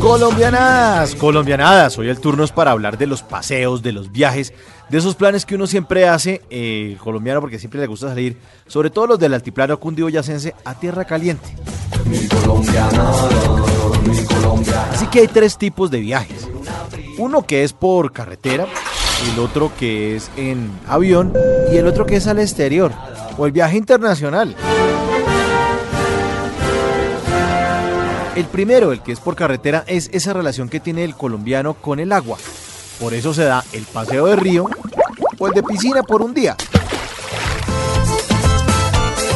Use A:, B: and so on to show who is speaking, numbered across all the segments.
A: Colombianadas, colombianadas, hoy el turno es para hablar de los paseos, de los viajes, de esos planes que uno siempre hace, eh, colombiano porque siempre le gusta salir, sobre todo los del altiplano cundiboyacense, a tierra caliente. Así que hay tres tipos de viajes. Uno que es por carretera, el otro que es en avión y el otro que es al exterior, o el viaje internacional. El primero, el que es por carretera, es esa relación que tiene el colombiano con el agua. Por eso se da el paseo de río o el de piscina por un día.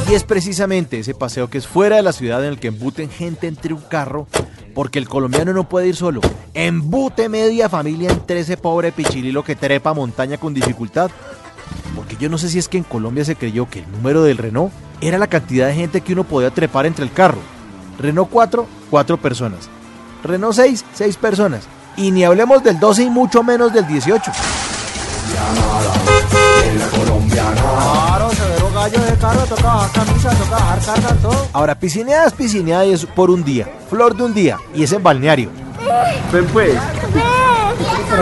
A: Y es precisamente ese paseo que es fuera de la ciudad en el que embuten gente entre un carro, porque el colombiano no puede ir solo. Embute media familia entre ese pobre pichililo que trepa montaña con dificultad. Porque yo no sé si es que en Colombia se creyó que el número del Renault era la cantidad de gente que uno podía trepar entre el carro. Renault 4, 4 personas. Renault 6, 6 personas. Y ni hablemos del 12 y mucho menos del 18. Ahora, piscineadas, piscineadas es por un día. Flor de un día. Y es en balneario.
B: Ven pues. Tírese,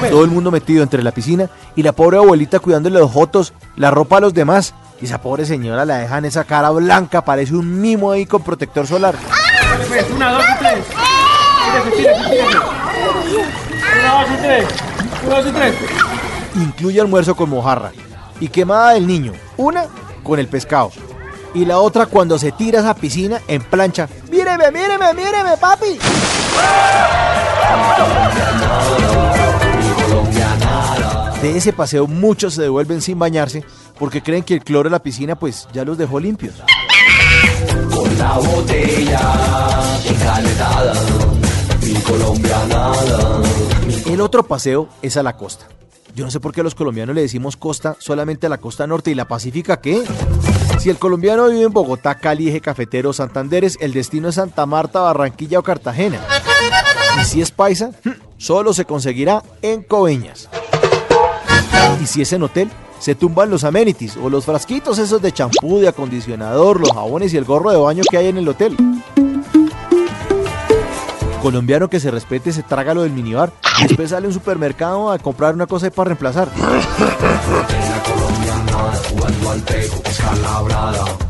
B: pues.
A: Todo el mundo metido entre la piscina y la pobre abuelita cuidándole los jotos, la ropa a los demás. Y esa pobre señora la dejan esa cara blanca, parece un mimo ahí con protector solar.
B: Pues, una, dos y tres. Tírese, tírese, tírese. Una, dos y tres. Una, dos y tres.
A: Incluye almuerzo con mojarra y quemada del niño. Una con el pescado. Y la otra cuando se tira a esa piscina en plancha. ¡Míreme, míreme, míreme, papi! De ese paseo muchos se devuelven sin bañarse porque creen que el cloro de la piscina pues ya los dejó limpios.
C: Con la botella encaletada, mi colombianada.
A: El otro paseo es a la costa. Yo no sé por qué a los colombianos le decimos costa solamente a la costa norte y la pacífica, ¿qué? Si el colombiano vive en Bogotá, Cali, Eje Cafetero, Santanderes, el destino es Santa Marta, Barranquilla o Cartagena. Y si es paisa, solo se conseguirá en Coveñas. Y si es en hotel, se tumban los amenities o los frasquitos esos de champú, de acondicionador, los jabones y el gorro de baño que hay en el hotel. Colombiano que se respete se traga lo del minibar y después sale a un supermercado a comprar una cosa para reemplazar.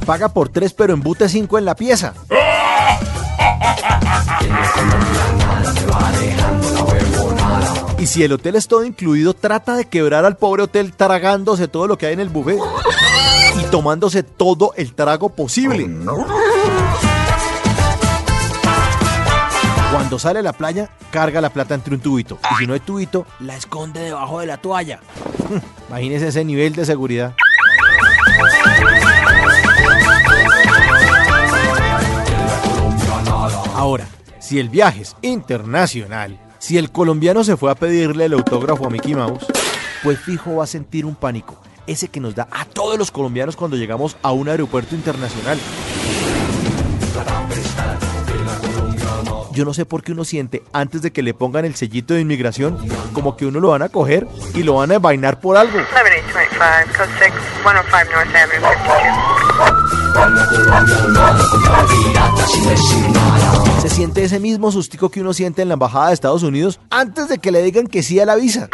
A: Paga por tres pero embute cinco en la pieza. Si el hotel es todo incluido, trata de quebrar al pobre hotel tragándose todo lo que hay en el buffet y tomándose todo el trago posible. Cuando sale a la playa, carga la plata entre un tubito. Y si no hay tubito, la esconde debajo de la toalla. Imagínese ese nivel de seguridad. Ahora, si el viaje es internacional, si el colombiano se fue a pedirle el autógrafo a Mickey Mouse, pues fijo va a sentir un pánico. Ese que nos da a todos los colombianos cuando llegamos a un aeropuerto internacional. Yo no sé por qué uno siente antes de que le pongan el sellito de inmigración como que uno lo van a coger y lo van a envainar por algo.
D: 7825, code 6, 105 North Avenue, 52.
A: Se siente ese mismo sustico que uno siente en la embajada de Estados Unidos antes de que le digan que sí a la visa.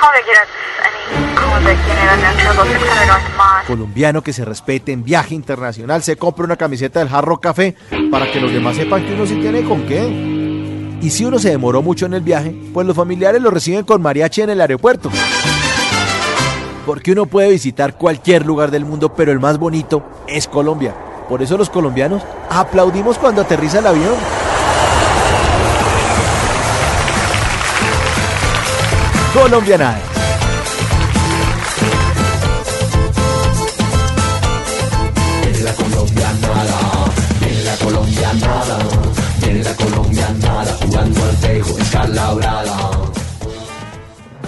A: Colombiano que se respete en viaje internacional se compra una camiseta del Jarro Café para que los demás sepan que uno sí tiene con qué. Y si uno se demoró mucho en el viaje, pues los familiares lo reciben con mariachi en el aeropuerto. Porque uno puede visitar cualquier lugar del mundo, pero el más bonito es Colombia. Por eso los colombianos aplaudimos cuando aterriza el avión. Colombiana.